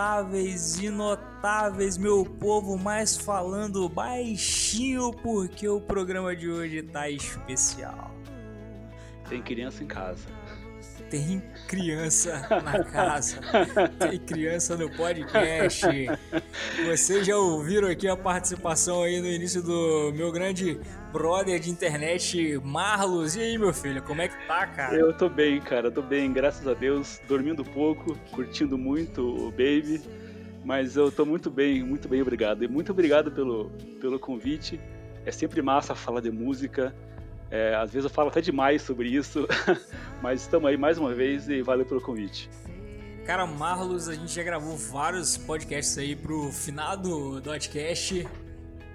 Votáveis e Notáveis, meu povo, mais falando baixinho porque o programa de hoje tá especial. Tem criança em casa. Tem criança na casa, tem criança no podcast. Vocês já ouviram aqui a participação aí no início do meu grande brother de internet, Marlos. E aí, meu filho, como é que tá, cara? Eu tô bem, cara, tô bem, graças a Deus. Dormindo pouco, curtindo muito o Baby. Mas eu tô muito bem, muito bem, obrigado. E muito obrigado pelo, pelo convite. É sempre massa falar de música. É, às vezes eu falo até demais sobre isso, mas estamos aí mais uma vez e valeu pelo convite. Cara, Marlos, a gente já gravou vários podcasts aí pro finado Dotcast.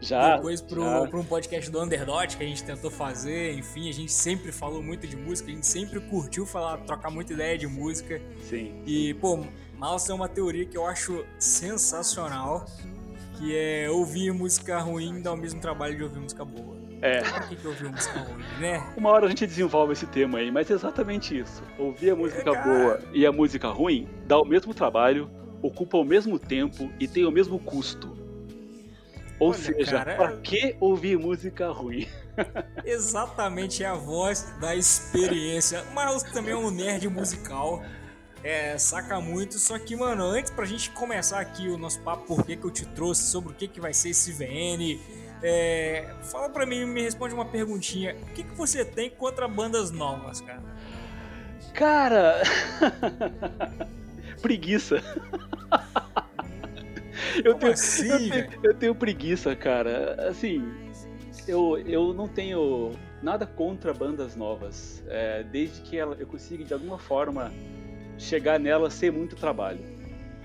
Já. Depois pro, já. pro um podcast do Underdot que a gente tentou fazer. Enfim, a gente sempre falou muito de música, a gente sempre curtiu falar, trocar muita ideia de música. Sim. E, pô, Marlos tem uma teoria que eu acho sensacional, que é ouvir música ruim dá o mesmo trabalho de ouvir música boa. É. Por que, que ouvir música ruim, né? Uma hora a gente desenvolve esse tema aí, mas é exatamente isso. Ouvir a música cara. boa e a música ruim dá o mesmo trabalho, ocupa o mesmo tempo e tem o mesmo custo. Ou Olha, seja, cara, pra é- que ouvir música ruim? Exatamente é a voz da experiência. Marlos também é um nerd musical. É, saca muito. Só que, mano, antes pra gente começar aqui o nosso papo, por que, que eu te trouxe, sobre o que, que vai ser esse VN, é, fala pra mim, me responde uma perguntinha. O que, que você tem contra bandas novas, cara? Cara, preguiça. Eu tenho, assim, eu, tenho, eu tenho preguiça, cara. Assim, eu, eu não tenho nada contra bandas novas, é, desde que ela, eu consiga de alguma forma chegar nelas sem muito trabalho,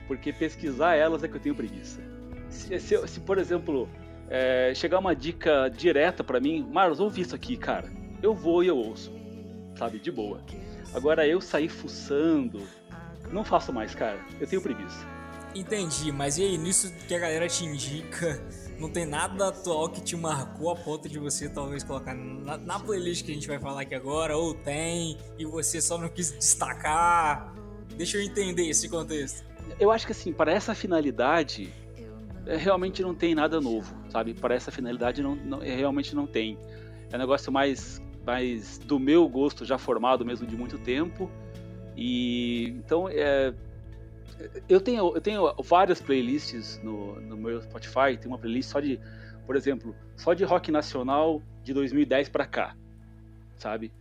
porque pesquisar elas é que eu tenho preguiça. Se, se, se, por exemplo, é, chegar uma dica direta pra mim, Marlos, ouve isso aqui, cara. Eu vou e eu ouço, sabe, de boa. Agora eu sair fuçando, não faço mais, cara. Eu tenho preguiça. Entendi, mas e aí, nisso que a galera te indica, não tem nada atual que te marcou a ponto de você talvez colocar na, na playlist que a gente vai falar aqui agora, ou tem, e você só não quis destacar? Deixa eu entender esse contexto. Eu acho que assim, para essa finalidade, é, realmente não tem nada novo, sabe? Para essa finalidade não, não- é, realmente não tem. É um negócio mais, mais do meu gosto já formado mesmo de muito tempo. E então é, eu tenho eu tenho várias playlists no, no meu Spotify. Tem uma playlist só de, por exemplo, só de rock nacional de 2010 para cá, sabe?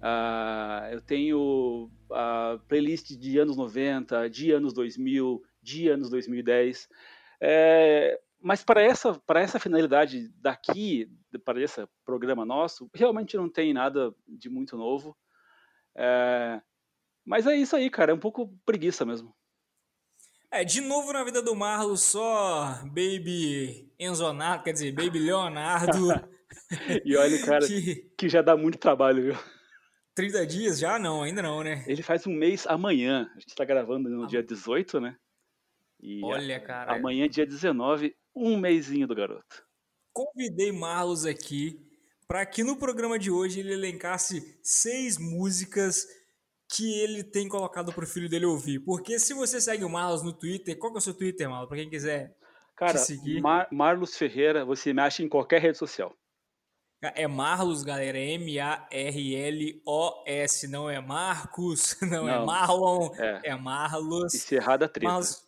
Ah, eu tenho a playlist de anos 90, de anos 2000, de anos 2010. É, mas para essa, para essa finalidade daqui, para esse programa nosso, realmente não tem nada de muito novo. É, mas é isso aí, cara, é um pouco preguiça mesmo. É, de novo na vida do Marlos, só Baby Enzonato, quer dizer, Baby Leonardo, E olha, cara, que que já dá muito trabalho, viu? 30 dias já? Não, ainda não, né? Ele faz um mês amanhã. A gente está gravando no dia 18, né? E a- Olha, cara, amanhã, dia 19, um mêsinho do garoto. convidei Marlos aqui para que no programa de hoje ele elencasse seis músicas que ele tem colocado pro filho dele ouvir. Porque se você segue o Marlos no Twitter, qual que é o seu Twitter, Marlos? Pra quem quiser. Cara, Te seguir. Mar- Marlos Ferreira, você me acha em qualquer rede social. É Marlos, galera. é M-A-R-L-O-S. Não é Marcos, não, é Não. Marlon, É. é Marlos. E se errada, treta. Marlos,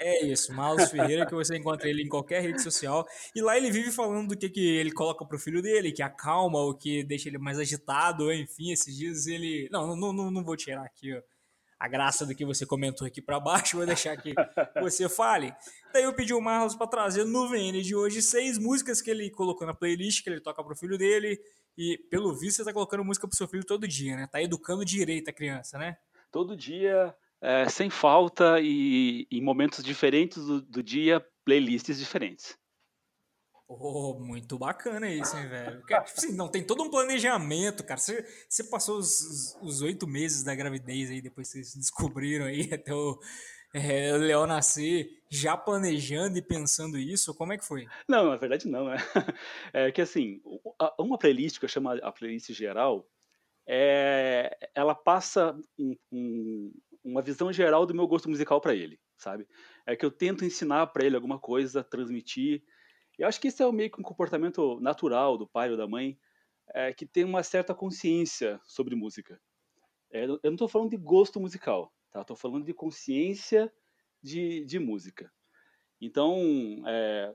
é isso, Marlos Ferreira, que você encontra ele em qualquer rede social. E lá ele vive falando do que, que ele coloca pro filho dele, que acalma, ou que deixa ele mais agitado, enfim, esses dias ele. Não, não, não, não vou tirar aqui ó, a graça do que você comentou aqui pra baixo, vou deixar que você fale. Daí eu pedi o Marlos pra trazer no VN de hoje seis músicas que ele colocou na playlist, que ele toca pro filho dele. E pelo visto você tá colocando música pro seu filho todo dia, né? Tá educando direito a criança, né? Todo dia, é, sem falta e em momentos diferentes do, do dia, playlists diferentes. Oh, muito bacana isso, hein, velho? Tipo assim, não, tem todo um planejamento, cara. Você, você passou os oito meses da gravidez aí, depois vocês descobriram aí até o, é, o Léo nascer, já planejando e pensando isso? Como é que foi? Não, na verdade não, né? É que assim, uma playlist que eu chamo a playlist geral, é, ela passa um, um, uma visão geral do meu gosto musical para ele, sabe? É que eu tento ensinar para ele alguma coisa, transmitir. Eu acho que isso é meio que um comportamento natural do pai ou da mãe, é, que tem uma certa consciência sobre música. É, eu não estou falando de gosto musical, tá? Estou falando de consciência de, de música. Então, é,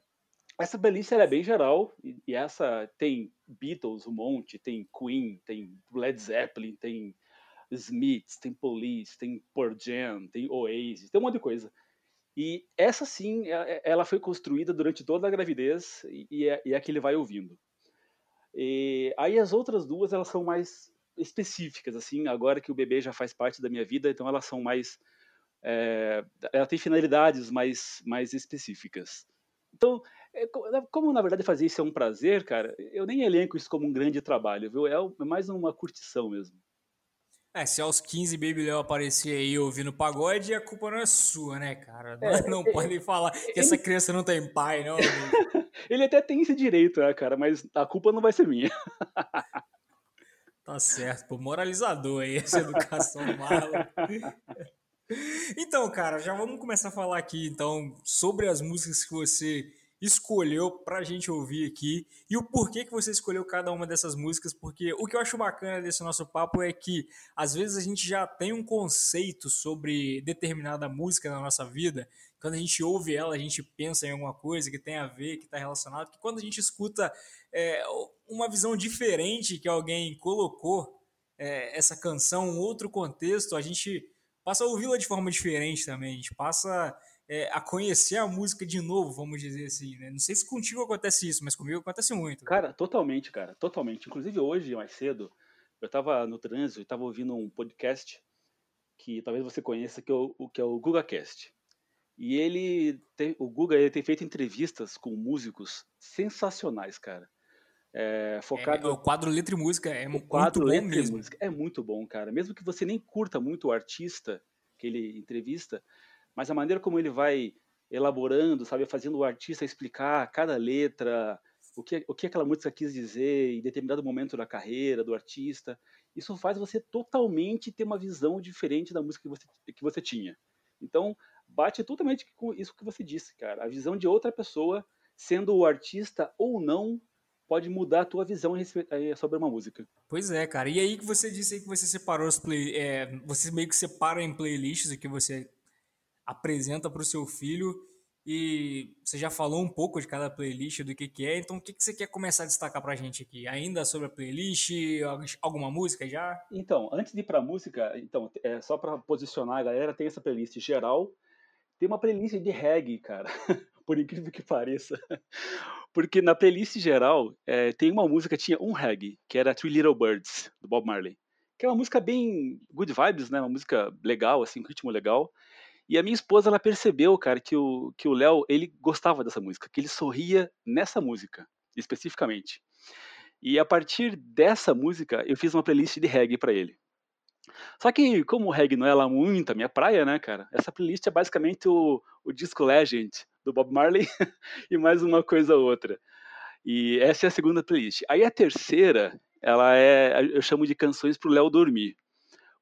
essa playlist é bem geral e, essa tem Beatles um monte, tem Queen, tem Led Zeppelin, tem Smiths, tem Police, tem Pearl Jam, tem Oasis, tem um monte de coisa. E essa sim, é, é, ela foi construída durante toda a gravidez e é, e é a que ele vai ouvindo. E aí as outras duas elas são mais específicas, assim, agora que o bebê já faz parte da minha vida, então elas são mais. É, ela tem finalidades mais, mais específicas. Então, como na verdade fazer isso é um prazer, cara, eu nem elenco isso como um grande trabalho, viu? É mais uma curtição mesmo. É, se aos 15 Baby Léo aparecer aí ouvindo pagode, a culpa não é sua, né, cara? Não, é, não é, podem falar que ele... essa criança não tem pai, não. ele até tem esse direito, né, cara? Mas a culpa não vai ser minha. Tá certo, pô, moralizador aí, essa educação mala. Então, cara, já vamos começar a falar aqui, então, sobre as músicas que você escolheu para a gente ouvir aqui e o porquê que você escolheu cada uma dessas músicas, porque o que eu acho bacana desse nosso papo é que às vezes a gente já tem um conceito sobre determinada música na nossa vida, quando a gente ouve ela, a gente pensa em alguma coisa que tem a ver, que está relacionado, que quando a gente escuta é, uma visão diferente que alguém colocou é, essa canção, um outro contexto, a gente passa a ouvi-la de forma diferente também, a gente passa é, a conhecer a música de novo, vamos dizer assim, né? Não sei se contigo acontece isso, mas comigo acontece muito. Cara, totalmente, cara, totalmente. Inclusive hoje, mais cedo, eu estava no trânsito e estava ouvindo um podcast que talvez você conheça, que é o, que é o GugaCast. E ele, tem, o Guga, ele tem feito entrevistas com músicos sensacionais, cara. É, focado... É, o quadro Letra e Música é o quadro muito bom mesmo. Música é muito bom, cara. Mesmo que você nem curta muito o artista que ele entrevista, mas a maneira como ele vai elaborando, sabe, fazendo o artista explicar cada letra, o que, o que aquela música quis dizer em determinado momento da carreira do artista, isso faz você totalmente ter uma visão diferente da música que você, que você tinha. Então, bate totalmente com isso que você disse, cara. A visão de outra pessoa, sendo o artista ou não, pode mudar a tua visão sobre uma música. Pois é, cara. E aí que você disse que você separou os play, é, você meio que separa em playlists o que você apresenta para o seu filho e você já falou um pouco de cada playlist, do que, que é, então o que, que você quer começar a destacar para a gente aqui? Ainda sobre a playlist, alguma música já? Então, antes de ir para a música, então, é, só para posicionar a galera, tem essa playlist geral, tem uma playlist de reggae, cara, por incrível que pareça. Porque na playlist geral, é, tem uma música, tinha um reggae, que era Three Little Birds, do Bob Marley. Que é uma música bem good vibes, né? Uma música legal, assim, um ritmo legal. E a minha esposa, ela percebeu, cara, que o que o Léo, ele gostava dessa música, que ele sorria nessa música, especificamente. E a partir dessa música, eu fiz uma playlist de reggae para ele. Só que, como o reggae não é lá muito a minha praia, né, cara? Essa playlist é basicamente o, o disco Legend do Bob Marley e mais uma coisa ou outra. E essa é a segunda playlist. Aí a terceira, ela é, eu chamo de canções pro Léo dormir.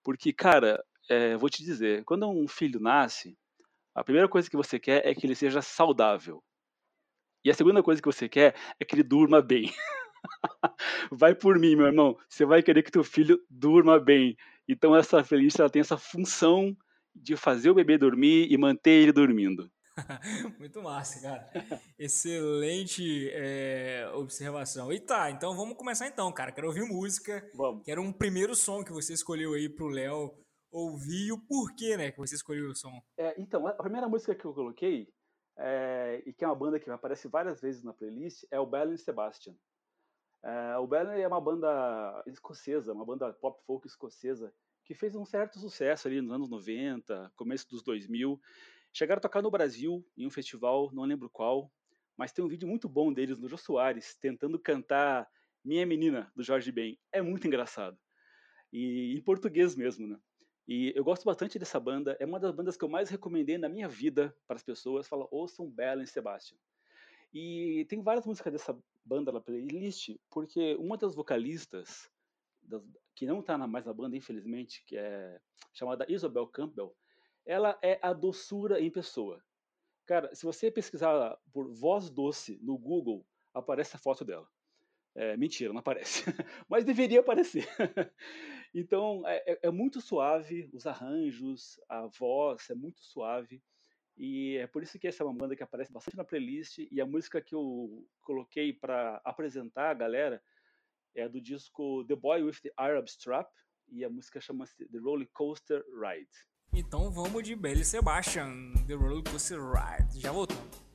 Porque, cara, é, vou te dizer, quando um filho nasce, a primeira coisa que você quer é que ele seja saudável. E a segunda coisa que você quer é que ele durma bem. vai por mim, meu irmão. Você vai querer que teu filho durma bem. Então essa feliz ela tem essa função de fazer o bebê dormir e manter ele dormindo. Muito massa, cara. Excelente é, observação. E tá, então vamos começar então, cara. Quero ouvir música. Vamos. Quero um primeiro som que você escolheu aí pro Léo ouvir o porquê, né, que você escolheu o som. É, então, a primeira música que eu coloquei, é, e que é uma banda que aparece várias vezes na playlist, é o Bell Sebastian. É, o Bell é uma banda escocesa, uma banda pop folk escocesa, que fez um certo sucesso ali nos anos 90, começo dos 2000. Chegaram a tocar no Brasil, em um festival, não lembro qual, mas tem um vídeo muito bom deles no Jô Soares tentando cantar Minha Menina, do Jorge Ben. É muito engraçado. E em português mesmo, né? E eu gosto bastante dessa banda. É uma das bandas que eu mais recomendei na minha vida para as pessoas. Fala, ouçam Bela e Sebastian. E tem várias músicas dessa banda na playlist, porque uma das vocalistas, das, que não está mais na banda, infelizmente, que é chamada Isabel Campbell, ela é a doçura em pessoa. Cara, se você pesquisar por voz doce no Google, aparece a foto dela. É, mentira, não aparece. Mas deveria aparecer. então, é, é, é, muito suave, os arranjos, a voz é muito suave. E é por isso que essa é uma banda que aparece bastante na playlist. E a música que eu coloquei para apresentar a galera é do disco The Boy with the Arab Strap. E a música chama-se The Roller Coaster Ride. Então vamos de Belly Sebastian, The Roller Coaster Ride. Já voltamos.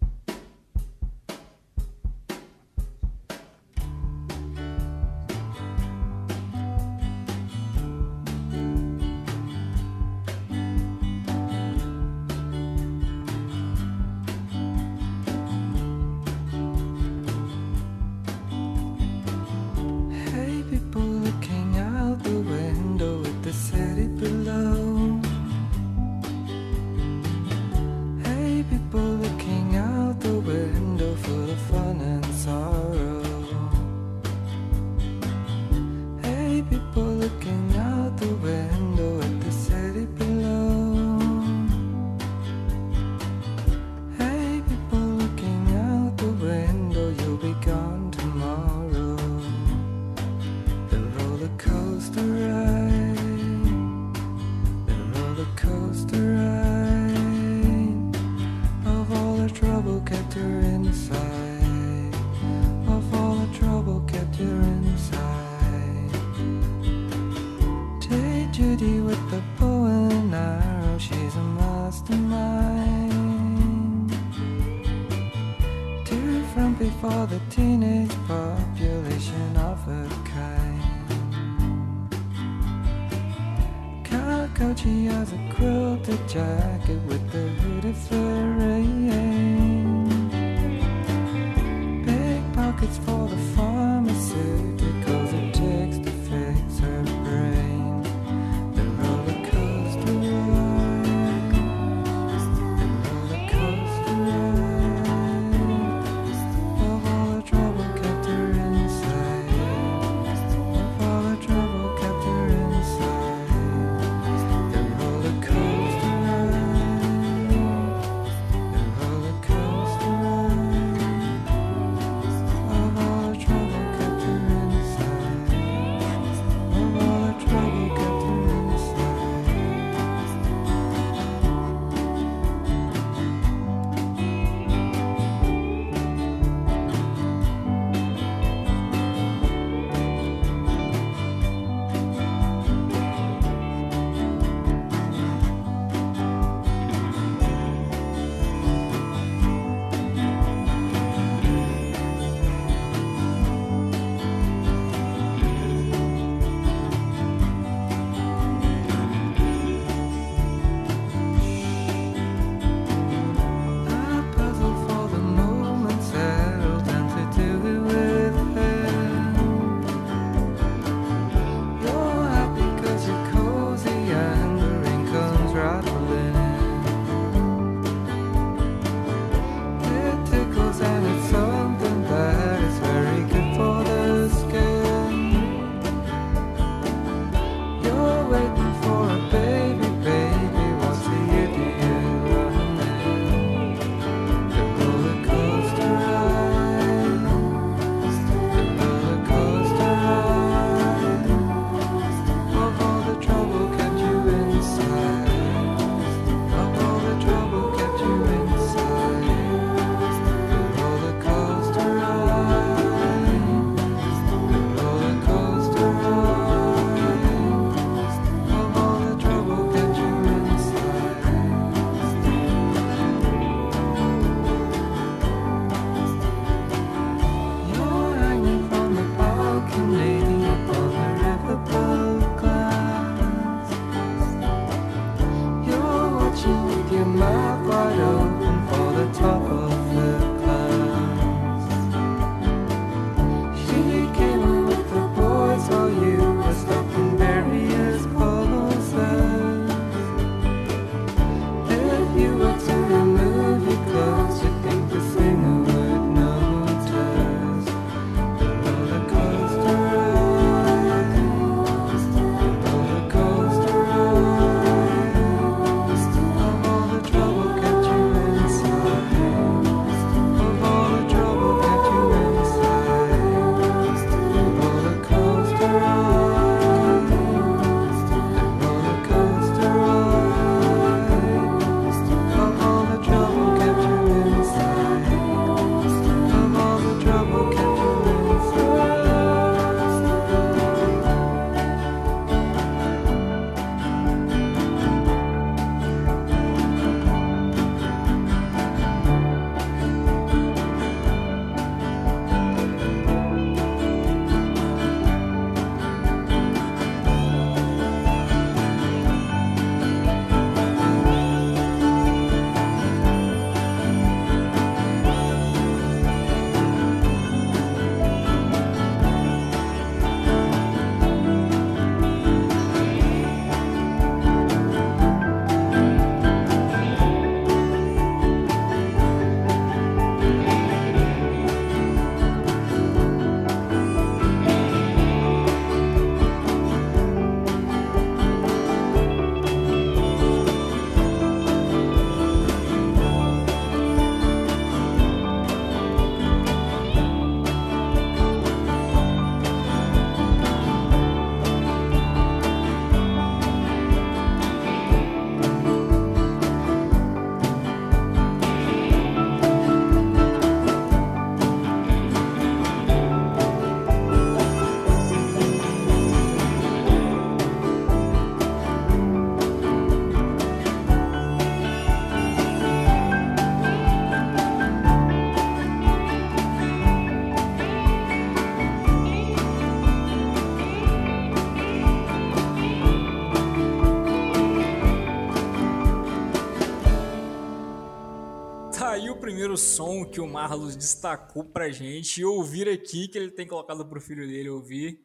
Primeiro som que o Marlos destacou pra gente ouvir aqui, que ele tem colocado pro filho dele ouvir.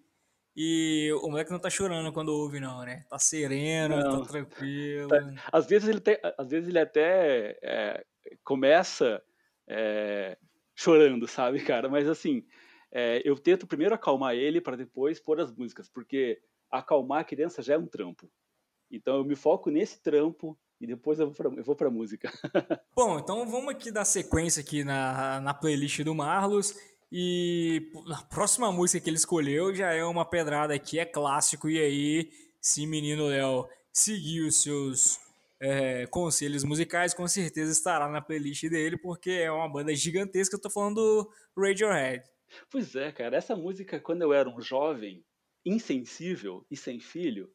E o moleque não tá chorando quando ouve, não, né? Tá sereno, tá não. tá tranquilo. Às, vezes ele tem, às vezes ele até é, começa é, chorando, sabe, cara? Mas assim, é, eu tento primeiro acalmar ele para depois pôr as músicas, porque acalmar a criança já é um trampo. Então eu me foco nesse trampo e depois eu vou pra música. Bom, então vamos aqui dar sequência aqui na, na playlist do Marlos. E a próxima música que ele escolheu já é uma pedrada aqui, é clássico. E aí, se menino Léo seguir os seus é, conselhos musicais, com certeza estará na playlist dele, porque é uma banda gigantesca. Eu tô falando do Radiohead. Pois é, cara, essa música, quando eu era um jovem, insensível e sem filho,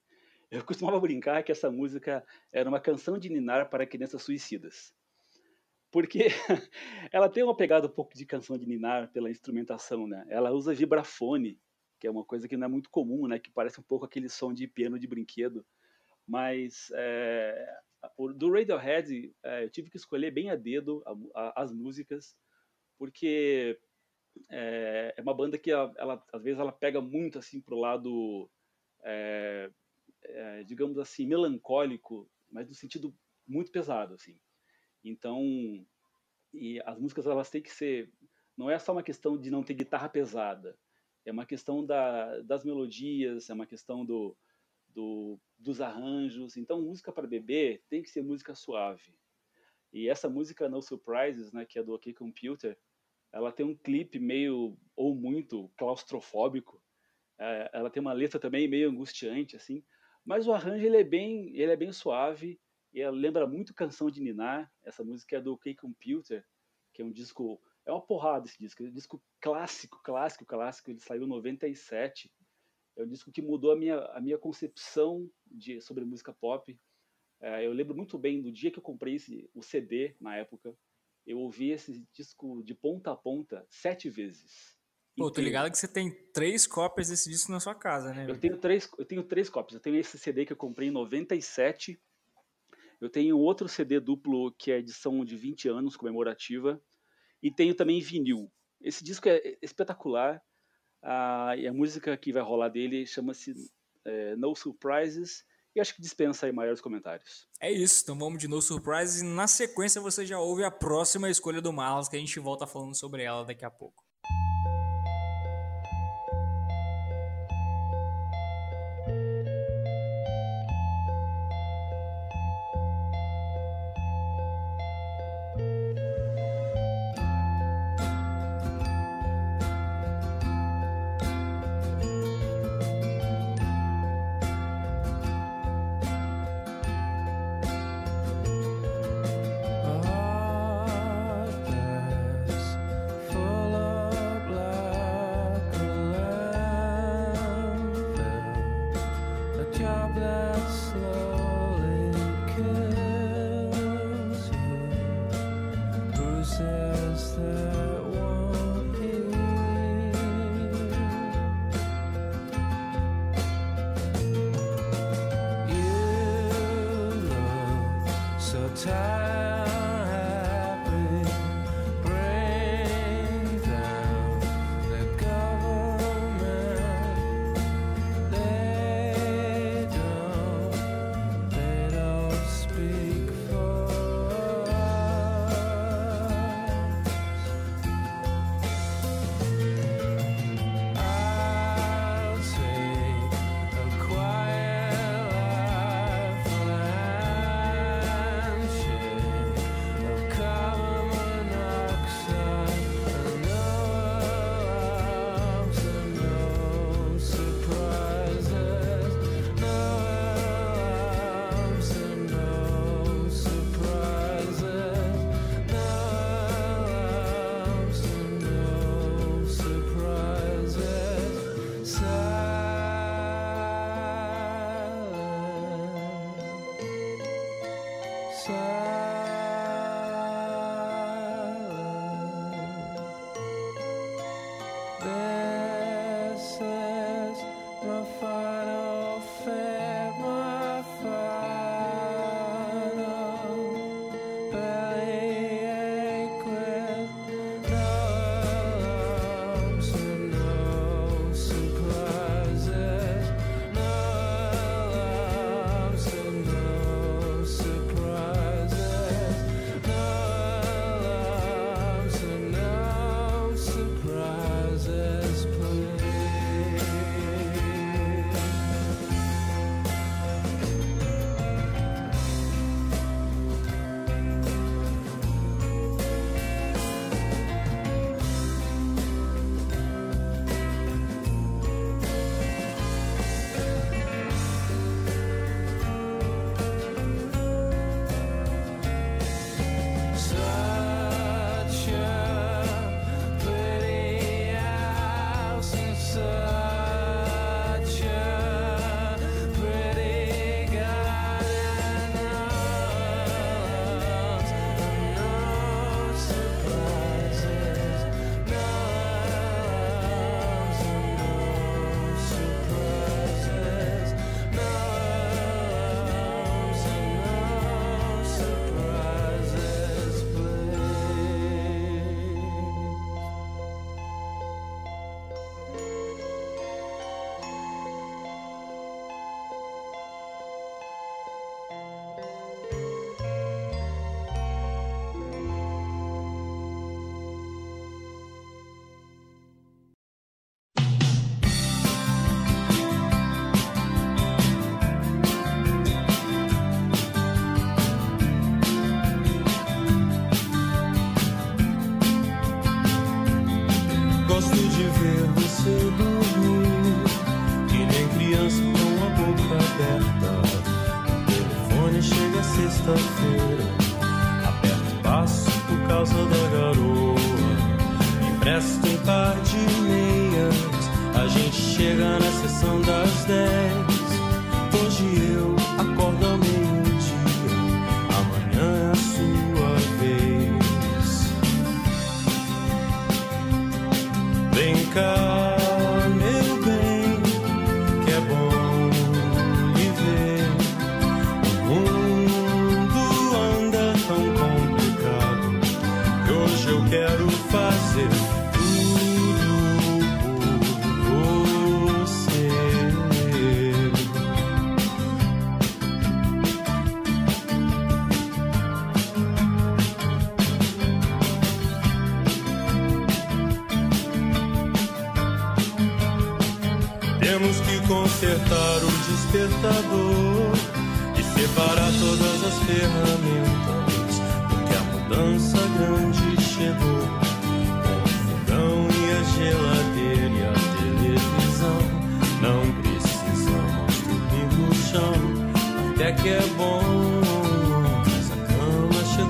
eu costumava brincar que essa música era uma canção de ninar para crianças suicidas. Porque ela tem uma pegada um pouco de canção de ninar pela instrumentação, né? Ela usa vibrafone, que é uma coisa que não é muito comum, né? Que parece um pouco aquele som de piano de brinquedo. Mas é, do Radiohead, é, eu tive que escolher bem a dedo a, a, as músicas, porque é, é, uma banda que ela, ela, às vezes ela pega muito assim pro lado é, é, digamos assim melancólico mas no sentido muito pesado assim. Então e as músicas elas têm que ser não é só uma questão de não ter guitarra pesada é uma questão da, das melodias é uma questão do, do dos arranjos. Então música para bebê tem que ser música suave. E essa música No Surprises né que é do OK Computer ela tem um clipe meio ou muito claustrofóbico. É, ela tem uma letra também meio angustiante assim, mas o arranjo ele é bem, ele é bem suave. E ela lembra muito canção de Ninar. Essa música é do OK Computer, que é um disco, é uma porrada esse disco, é um disco clássico, clássico, clássico. Ele saiu em 97. É um disco que mudou a minha, a minha concepção de, sobre música pop. É, eu lembro muito bem do dia que eu comprei esse, o CD na época eu ouvi esse disco de ponta a ponta sete vezes. Pô, tô ligado que você tem três cópias desse disco na sua casa, né? Eu tenho três, eu tenho três cópias. Eu tenho esse CD que eu comprei em 97. Eu tenho outro CD duplo que é edição de 20 anos comemorativa e tenho também vinil. Esse disco é espetacular. Ah, e a música que vai rolar dele chama-se é, No Surprises e acho que dispensa aí maiores comentários. É isso, então vamos de No Surprises e na sequência você já ouve a próxima escolha do Marlos, que a gente volta falando sobre ela daqui a pouco.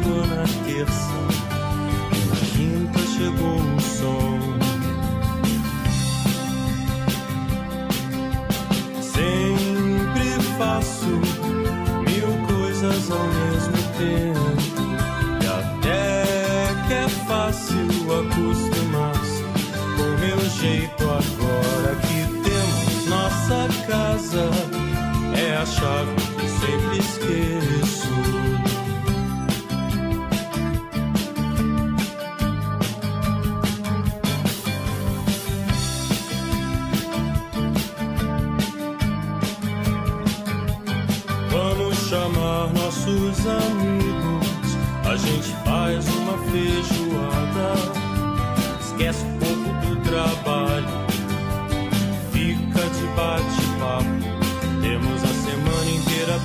Chegou na terça, e na quinta chegou o som. Sempre faço mil coisas ao mesmo tempo. E até que é fácil acostumar-se com meu jeito agora que temos nossa casa. É a chave que sempre esqueço.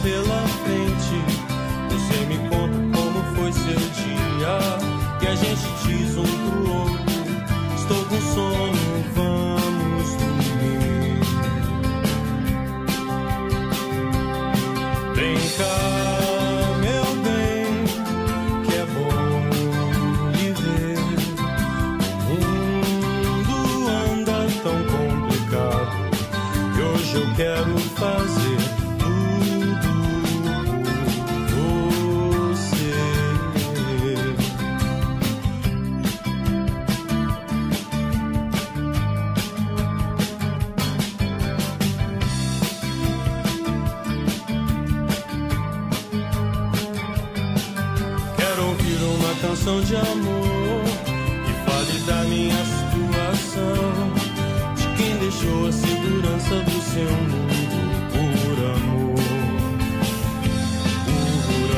pillow. De amor que fale da minha situação. De quem deixou a segurança do seu mundo por amor. Por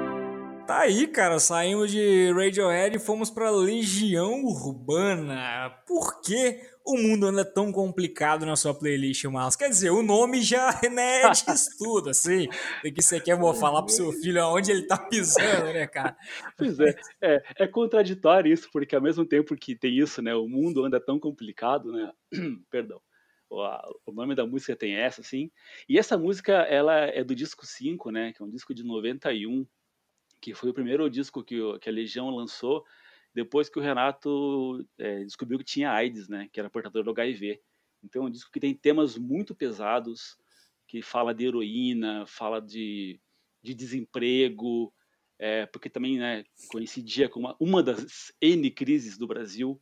amor. Tá aí, cara. Saímos de Radiohead e fomos pra Legião Urbana. Por que o mundo anda tão complicado na sua playlist, Marcos? Quer dizer, o nome já né, diz tudo, assim. Do que você quer vou falar pro seu filho aonde ele tá pisando, né, cara? Pois é, é, é contraditório isso, porque ao mesmo tempo que tem isso, né, o mundo anda tão complicado, né, perdão, o, a- o nome da música tem essa, assim, e essa música, ela é do disco 5, né, que é um disco de 91, que foi o primeiro disco que, que a Legião lançou, depois que o Renato é, descobriu que tinha AIDS, né, que era portador do HIV. Então é um disco que tem temas muito pesados, que fala de heroína, fala de, de desemprego, é, porque também né, coincidia com uma, uma das N crises do Brasil.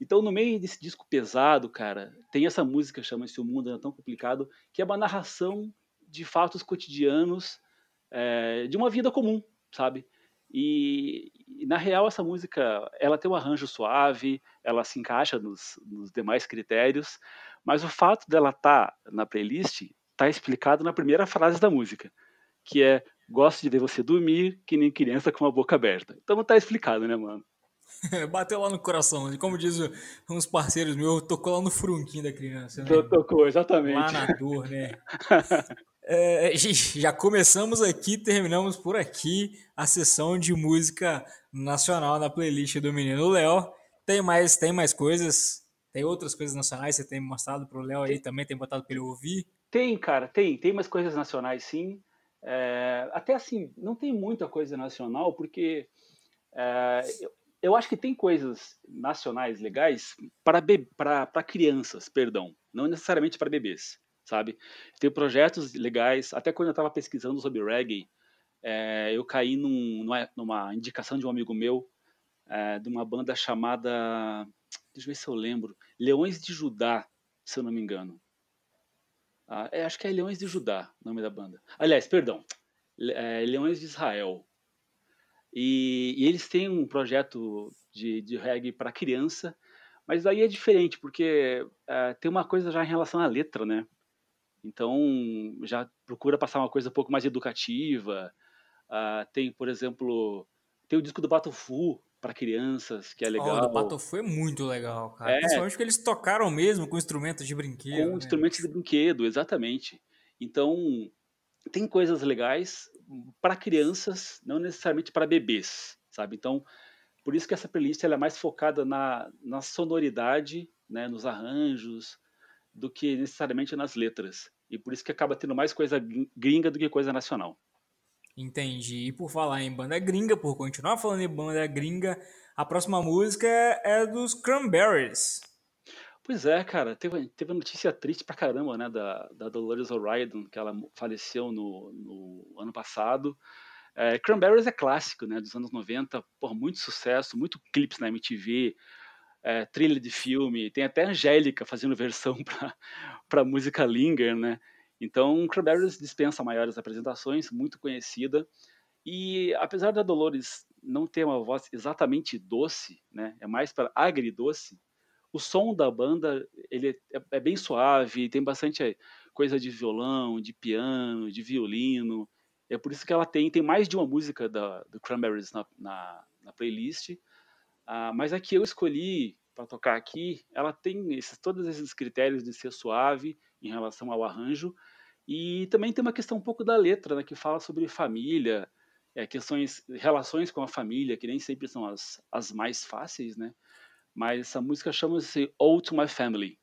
Então, no meio desse disco pesado, cara, tem essa música, chama-se O Mundo é Tão Complicado, que é uma narração de fatos cotidianos é, de uma vida comum, sabe? E, e, na real, essa música, ela tem um arranjo suave, ela se encaixa nos, nos demais critérios, mas o fato dela estar tá na playlist está explicado na primeira frase da música, que é gosto de ver você dormir que nem criança com a boca aberta. Então tá explicado, né, mano? Bateu lá no coração. Como diz uns parceiros meus, tocou lá no frunquinho da criança. Né? Tocou, exatamente. Lá na dor, né? é, já começamos aqui, terminamos por aqui a sessão de música nacional na playlist do Menino Léo. Tem mais, tem mais coisas? Tem outras coisas nacionais que você tem mostrado pro Léo aí também, tem botado para ele ouvir? Tem, cara, tem. Tem mais coisas nacionais, sim. É, até assim, não tem muita coisa nacional, porque é, eu, eu acho que tem coisas nacionais legais para crianças, perdão, não necessariamente para bebês, sabe? Tem projetos legais, até quando eu estava pesquisando sobre reggae, é, eu caí num, numa, indicação de um amigo meu, é, de uma banda chamada, deixa eu ver se eu lembro, Leões de Judá, se eu não me engano. Ah, é, acho que é Leões de Judá, o nome da banda. Aliás, perdão, é, Leões de Israel. E, e, eles têm um projeto de, de reggae para criança, mas aí é diferente, porque tem uma coisa já em relação à letra, né? Então, já procura passar uma coisa um pouco mais educativa. Uh, tem, por exemplo, tem o disco do Batofu para crianças, que é legal. Oh, o Batofu é muito legal, cara. É, Principalmente porque eles tocaram mesmo com instrumentos de brinquedo. Com né? instrumentos de brinquedo, exatamente. Então, tem coisas legais para crianças, não necessariamente para bebês, sabe? Então, por isso que essa playlist ela é mais focada na, na sonoridade, né, nos arranjos, do que necessariamente nas letras. E por isso que acaba tendo mais coisa gringa do que coisa nacional. Entendi. E por falar em banda gringa, por continuar falando em banda gringa, a próxima música é dos Cranberries. Pois é, cara, teve, teve notícia triste pra caramba, né, da, da Dolores O'Riordan, que ela faleceu no, no ano passado. É, Cranberries é clássico, né, dos anos 90, por muito sucesso, muito clipes na MTV, é, trilha de filme, tem até Angélica fazendo versão para música Linger, né? Então, Cranberries dispensa maiores apresentações, muito conhecida. E apesar da Dolores não ter uma voz exatamente doce, né, é mais para agridoce, o som da banda ele é, é, bem suave, tem bastante eh, coisa de violão, de piano, de violino. É por isso que ela tem, tem mais de uma música da, do Cranberries na, na, na playlist. Ah, mas a que eu escolhi para tocar aqui, ela tem esses, todos esses critérios de ser suave em relação ao arranjo. E também tem uma questão um pouco da letra, né, que fala sobre família, é, questões, relações com a família, que nem sempre são as, as mais fáceis, né? Mas essa música chama-se All to My Family.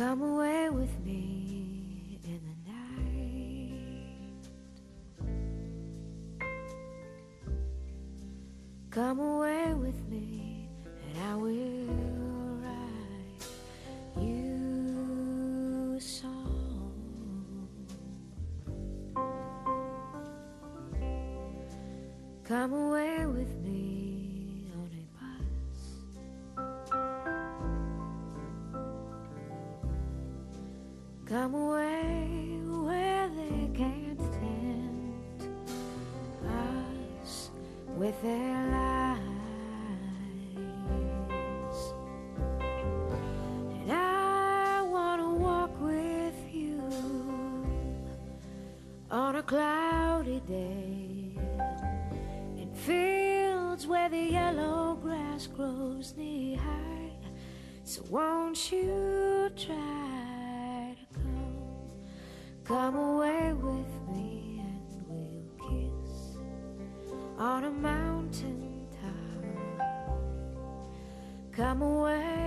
Come away with me in the night. Come away with me, and I will write you a song. Come away. I'm away.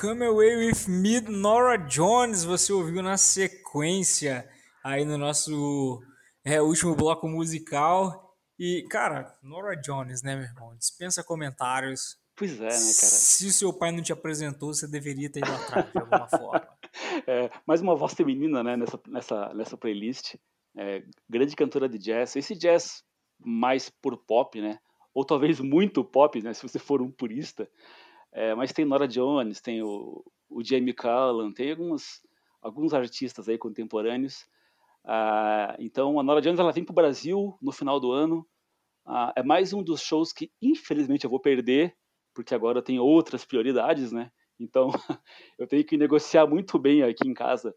Come Away With Me, Nora Jones, você ouviu na sequência aí no nosso é, último bloco musical. E, cara, Nora Jones, né, meu irmão? Dispensa comentários. Pois é, né, cara? Se o seu pai não te apresentou, você deveria ter ido atrás de alguma forma. É, mais uma voz feminina, né, nessa, nessa, nessa playlist. É, grande cantora de jazz. Esse jazz mais por pop, né? Ou talvez muito pop, né? Se você for um purista. É, mas tem Nora Jones, tem o, o Jamie Cullen, tem alguns, alguns artistas aí contemporâneos. Ah, então a Nora Jones ela vem para o Brasil no final do ano. Ah, é mais um dos shows que infelizmente eu vou perder, porque agora eu tenho outras prioridades, né? Então eu tenho que negociar muito bem aqui em casa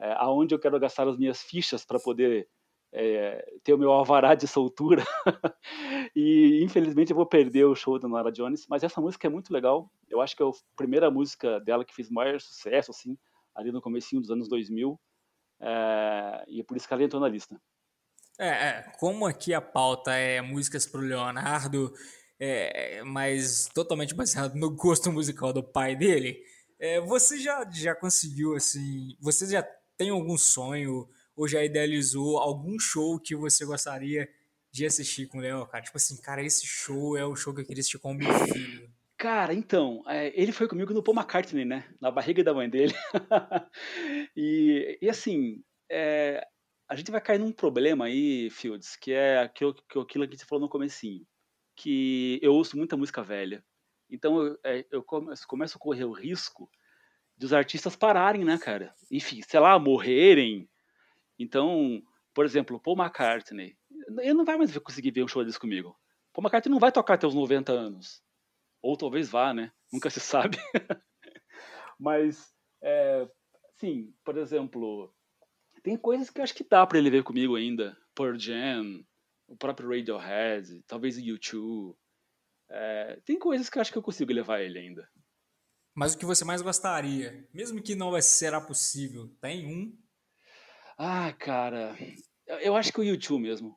é, aonde eu quero gastar as minhas fichas para poder é, ter o meu alvará de soltura. e infelizmente eu vou perder o show da Nora Jones, mas essa música é muito legal. Eu acho que é a primeira música dela que fez maior sucesso, assim, ali no comecinho dos anos 2000. É, e é por isso que ela entrou na lista. É, é como aqui a pauta é músicas pro Leonardo, é, mas totalmente baseado no gosto musical do pai dele, é, você já, já conseguiu, assim, você já tem algum sonho ou já idealizou algum show que você gostaria de assistir com o Léo, cara? Tipo assim, cara, esse show é o show que eu queria assistir com o meu filho. Cara, então, é, ele foi comigo no Paul McCartney, né? Na barriga da mãe dele. e, e, assim, é, a gente vai cair num problema aí, Fields, que é aquilo, aquilo que você falou no comecinho. Que eu ouço muita música velha. Então eu, é, eu começo, começo a correr o risco dos artistas pararem, né, cara? Enfim, sei lá, morrerem. Então, por exemplo, Paul McCartney, ele não vai mais conseguir ver um show desse comigo. Paul McCartney não vai tocar até os 90 anos. Ou talvez vá, né? Nunca se sabe. Mas, é, sim, por exemplo, tem coisas que eu acho que dá para ele ver comigo ainda. Pearl Jam, o próprio Radiohead, talvez o U2. É, tem coisas que eu acho que eu consigo levar ele ainda. Mas o que você mais gostaria, mesmo que não será possível, tem um? Ah, cara, eu acho que o YouTube mesmo.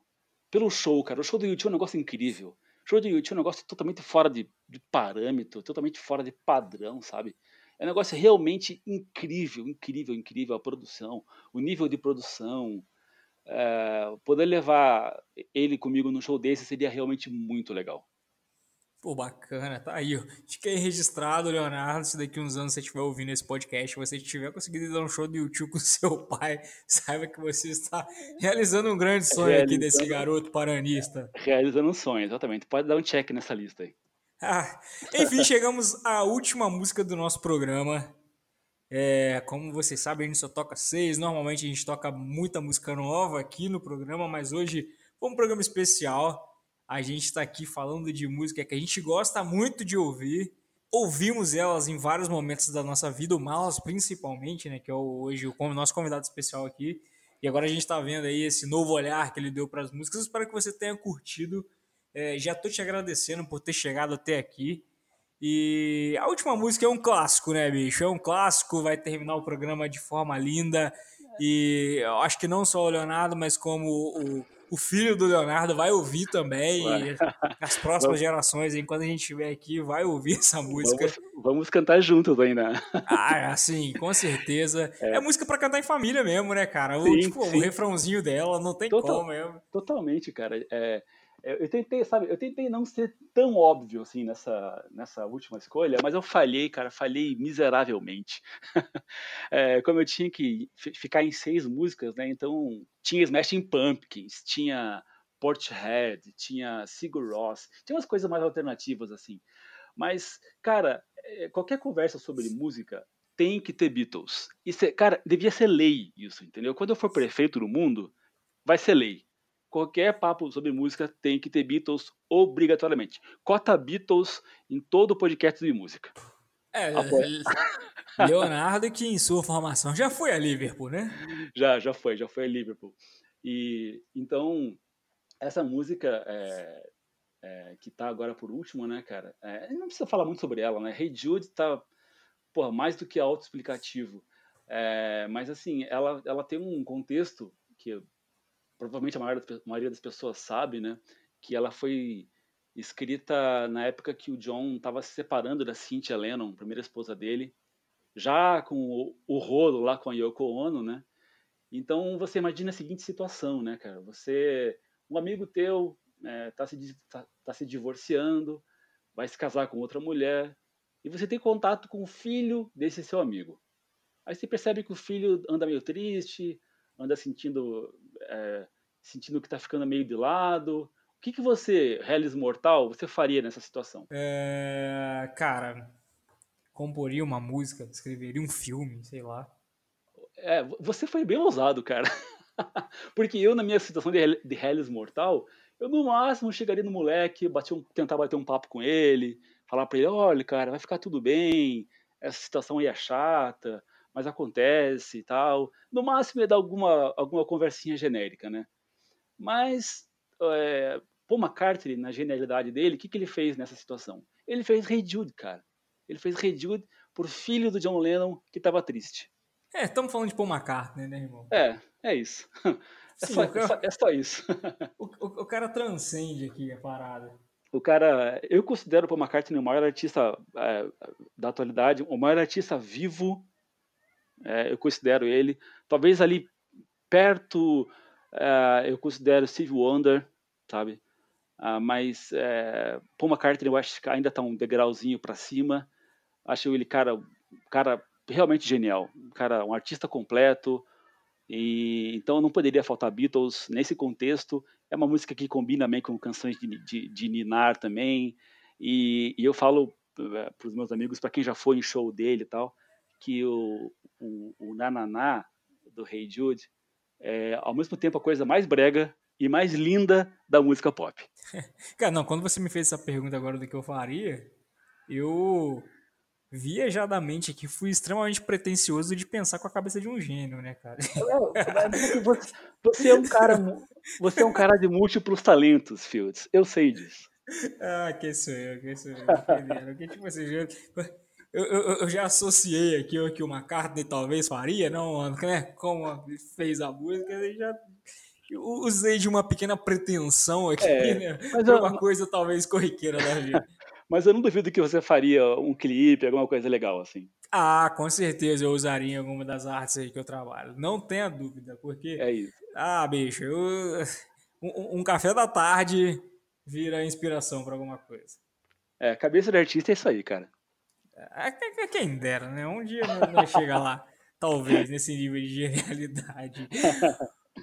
Pelo show, cara. O show do YouTube é um negócio incrível. O show do YouTube é um negócio totalmente fora de, de parâmetro, totalmente fora de padrão, sabe? É um negócio realmente incrível, incrível, incrível a produção, o nível de produção. É, poder levar ele comigo no show desse seria realmente muito legal. Pô, bacana, tá aí, ó. Fiquei registrado, Leonardo. Se daqui uns anos você estiver ouvindo esse podcast, você tiver conseguido dar um show do YouTube com seu pai, saiba que você está realizando um grande sonho realizando, aqui desse garoto paranista. Realizando um sonho, exatamente. Pode dar um check nessa lista aí. Ah, enfim, chegamos à última música do nosso programa. É, como vocês sabem, a gente só toca seis. Normalmente a gente toca muita música nova aqui no programa, mas hoje foi um programa especial. A gente está aqui falando de música que a gente gosta muito de ouvir. Ouvimos elas em vários momentos da nossa vida, o Malas principalmente, né? Que é hoje o nosso convidado especial aqui. E agora a gente está vendo aí esse novo olhar que ele deu para as músicas. espero que você tenha curtido. É, já estou te agradecendo por ter chegado até aqui. E a última música é um clássico, né, bicho? É um clássico, vai terminar o programa de forma linda. E acho que não só o Leonardo, mas como o, o filho do Leonardo vai ouvir também. as próximas gerações, enquanto a gente estiver aqui, vai ouvir essa música. Vamos, vamos cantar juntos ainda. Ah, assim, com certeza. É, é música para cantar em família mesmo, né, cara? O, sim, tipo, sim. o refrãozinho dela, não tem Total, como mesmo. Totalmente, cara. É, eu tentei, sabe, eu tentei não ser tão óbvio assim nessa, nessa última escolha, mas eu falhei, cara, falhei miseravelmente. é, como eu tinha que ficar em seis músicas, né? Então tinha Smashing Pumpkins, tinha Portishead, tinha Sigur Ross, tinha umas coisas mais alternativas assim. Mas, cara, é, qualquer conversa sobre música tem que ter Beatles. Isso é, cara, devia ser lei isso, entendeu? Quando eu for prefeito do mundo, vai ser lei qualquer papo sobre música tem que ter Beatles obrigatoriamente. Cota Beatles em todo podcast de música. É, Leonardo que em sua formação já foi a Liverpool, né? Já, já foi, já foi a Liverpool. E então essa música é, é, que tá agora por último, né, cara? É, não precisa falar muito sobre ela, né? Hey Jude tá, porra, mais do que autoexplicativo. É, mas assim, ela, ela tem um contexto que provavelmente a maioria das pessoas sabe, né, que ela foi escrita na época que o John estava se separando da Cynthia Lennon, primeira esposa dele, já com o, o rolo lá com a Yoko Ono, né? Então você imagina a seguinte situação, né, cara? Você, um amigo teu é, tá, se, tá, tá se divorciando, vai se casar com outra mulher, e você tem contato com o filho desse seu amigo. Aí você percebe que o filho anda meio triste, anda sentindo, é, sentindo que está ficando meio de lado. O que, que você, Hellis Mortal, você faria nessa situação? É, cara, comporia uma música, escreveria um filme, sei lá. É, você foi bem ousado, cara. Porque eu, na minha situação de, de Hellis Mortal, eu no máximo chegaria no moleque, bater um, tentar bater um papo com ele, falar para ele, olha, cara, vai ficar tudo bem, essa situação aí é chata, mas acontece e tal. No máximo ia dar alguma, alguma conversinha genérica, né? Mas é, Paul McCartney, na genialidade dele, o que, que ele fez nessa situação? Ele fez Hey Jude, cara. Ele fez Hey Jude por filho do John Lennon que estava triste. É, estamos falando de Paul McCartney, né, irmão? É, é isso. É, Sim, só, cara... é, só, é só, isso. o, o, o, cara transcende aqui a parada. O cara, eu considero o Paul McCartney o maior artista é, da atualidade, o maior artista vivo. É, eu considero ele. Talvez ali perto, é, eu considero Steve Wonder, sabe? Ah, mas é, Paul McCartney eu acho que ainda está um degrauzinho para cima. Acho ele cara, cara realmente genial, um cara, um artista completo, e, então não poderia faltar Beatles nesse contexto. É uma música que combina bem com canções de, de, de Ninar também. E, e eu falo é, para os meus amigos, para quem já foi em show dele e tal, que o, o, o Nananá do Hey Jude é ao mesmo tempo a coisa mais brega e mais linda da música pop. Cara, não, quando você me fez essa pergunta agora do que eu faria, eu viajadamente aqui fui extremamente pretencioso de pensar com a cabeça de um gênio, né, cara? Você, você, é um cara, você é um cara de múltiplos talentos, Fields. Eu sei disso. Ah, que sou eu, que sou eu. Que, tipo assim, eu, eu, eu, já associei aqui o que o McCartney talvez faria, não, né? Como fez a música, eu já usei de uma pequena pretensão aqui, é, né? Mas uma coisa talvez corriqueira da vida. Mas eu não duvido que você faria um clipe, alguma coisa legal assim. Ah, com certeza eu usaria em alguma das artes aí que eu trabalho. Não tenha dúvida, porque. É isso. Ah, bicho, eu... um, um café da tarde vira inspiração para alguma coisa. É, cabeça de artista é isso aí, cara. Quem dera, né? Um dia vai chegar lá, talvez, nesse nível de genialidade.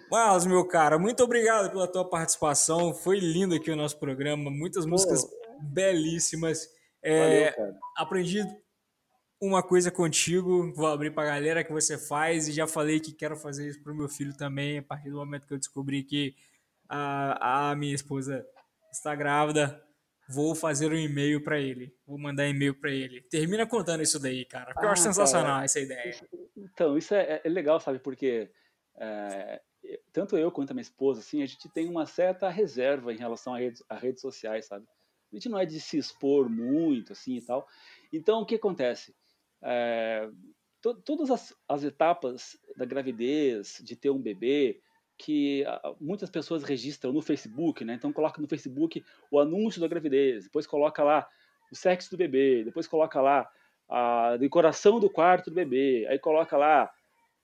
Mas, meu cara, muito obrigado pela tua participação. Foi lindo aqui o nosso programa. Muitas músicas belíssimas. É, Valeu, aprendi uma coisa contigo, vou abrir para a galera que você faz e já falei que quero fazer isso para o meu filho também, a partir do momento que eu descobri que a, a minha esposa está grávida, vou fazer um e-mail para ele, vou mandar e-mail para ele. Termina contando isso daí, cara, porque ah, eu acho sensacional cara, essa ideia. Então, isso é, é legal, sabe, porque é, tanto eu quanto a minha esposa, assim, a gente tem uma certa reserva em relação a redes, a redes sociais, sabe? A gente não é de se expor muito, assim e tal. Então, o que acontece? É, to, todas as, as, etapas da gravidez, de ter um bebê, que muitas pessoas registram no Facebook, né? Então, coloca no Facebook o anúncio da gravidez, depois coloca lá o sexo do bebê, depois coloca lá a decoração do quarto do bebê, aí coloca lá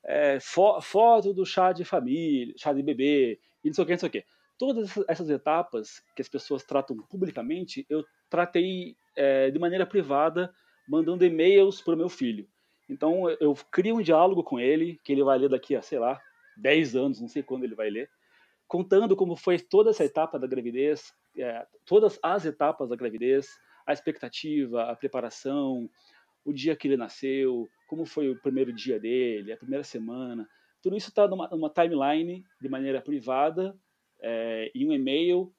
é, fo foto do chá de família, chá de bebê, e não sei o que, não sei o que todas essas etapas que as pessoas tratam publicamente, eu tratei é, de maneira privada, mandando e-mails para o meu filho. Então eu crio um diálogo com ele, que ele vai ler daqui a, sei lá, 10 anos, não sei quando ele vai ler, contando como foi toda essa etapa da gravidez, é, todas as etapas da gravidez, a expectativa, a preparação, o dia que ele nasceu, como foi o primeiro dia dele, a primeira semana. Tudo isso está numa, numa timeline de maneira privada é, em um e-mail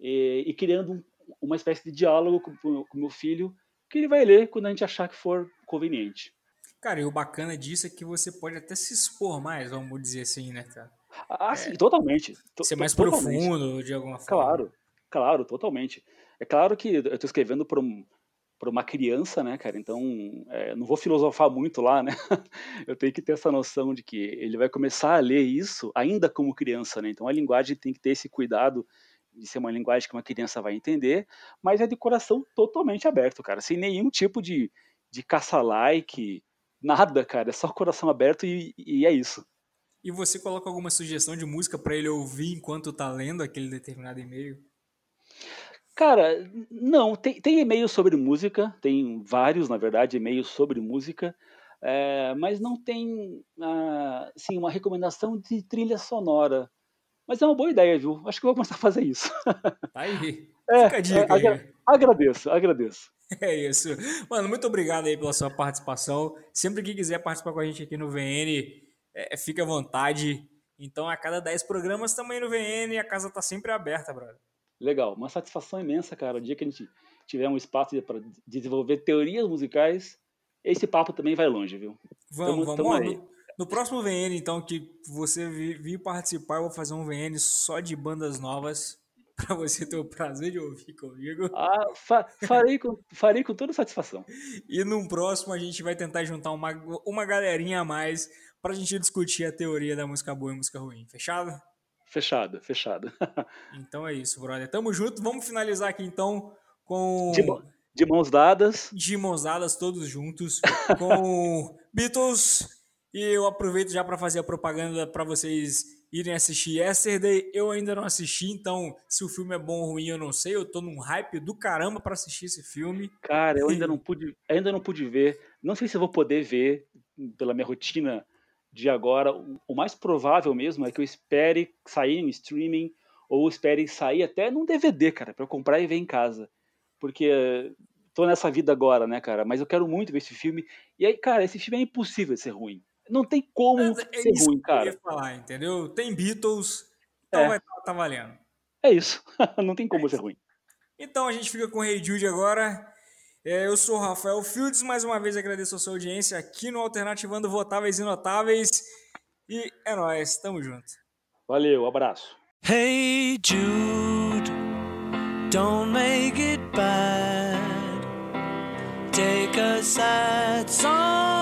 e, e criando um, uma espécie de diálogo com o meu filho que ele vai ler quando a gente achar que for conveniente. Cara, e o bacana disso é que você pode até se expor mais, vamos dizer assim, né, cara? Ah, sim, é, totalmente. Ser mais totalmente. profundo, de alguma forma. Claro, claro, totalmente. É claro que eu estou escrevendo para um, para uma criança, né, cara? Então, é, não vou filosofar muito lá, né? Eu tenho que ter essa noção de que ele vai começar a ler isso ainda como criança, né? Então, a linguagem tem que ter esse cuidado de ser uma linguagem que uma criança vai entender, mas é de coração totalmente aberto, cara, sem nenhum tipo de, de caça-like, nada, cara, é só coração aberto e, e é isso. E você coloca alguma sugestão de música para ele ouvir enquanto tá lendo aquele determinado e-mail? Cara, não, tem, tem e-mails sobre música, tem vários, na verdade, e-mails sobre música, é, mas não tem ah, assim, uma recomendação de trilha sonora. Mas é uma boa ideia, viu? Acho que eu vou começar a fazer isso. Tá aí. É, Fica a dica é, aí. Agradeço, agradeço. É isso. Mano, muito obrigado aí pela sua participação. Sempre que quiser participar com a gente aqui no VN, é, fica à vontade. Então, a cada 10 programas também no VN, a casa tá sempre aberta, brother. Legal, uma satisfação imensa, cara. O dia que a gente tiver um espaço para desenvolver teorias musicais, esse papo também vai longe, viu? Vamos, Tamo- vamos. tamo no, no próximo VN, então, que você vi- vir participar, eu vou fazer um VN só de bandas novas pra você ter o prazer de ouvir comigo. Ah, fa- farei, com, farei com toda satisfação. E num próximo a gente vai tentar juntar uma, uma galerinha a mais pra gente discutir a teoria da música boa e música ruim. Fechado? Fechado, fechado. Então é isso, brother. Tamo junto. Vamos finalizar aqui então com De, de mãos dadas. de mãos dadas todos juntos com Beatles. E eu aproveito já para fazer a propaganda para vocês irem assistir Yesterday. Eu ainda não assisti, então se o filme é bom ou ruim eu não sei. Eu tô num hype do caramba para assistir esse filme. Cara, eu ainda não pude, ainda não pude ver. Não sei se eu vou poder ver pela minha rotina de agora. O- mais provável mesmo é que eu espere sair em streaming ou espere sair até num DVD, cara, para eu comprar e ver em casa. Porque tô nessa vida agora, né, cara? Mas eu quero muito ver esse filme. E aí, cara, esse filme é impossível de ser ruim. Não tem como Mas é ser isso ruim, que eu ia cara. falar, entendeu? Tem Beatles, então É. vai tá, tá valendo. É isso. não tem como ser ruim. Então a gente fica com o Rei Jude agora. É, eu sou o Rafael Fields, mais uma vez agradeço a sua audiência aqui no Alternativando Votáveis e Notáveis. E é nóis, tamo junto. Valeu, abraço. Hey Jude, don't make it bad. Take a sad song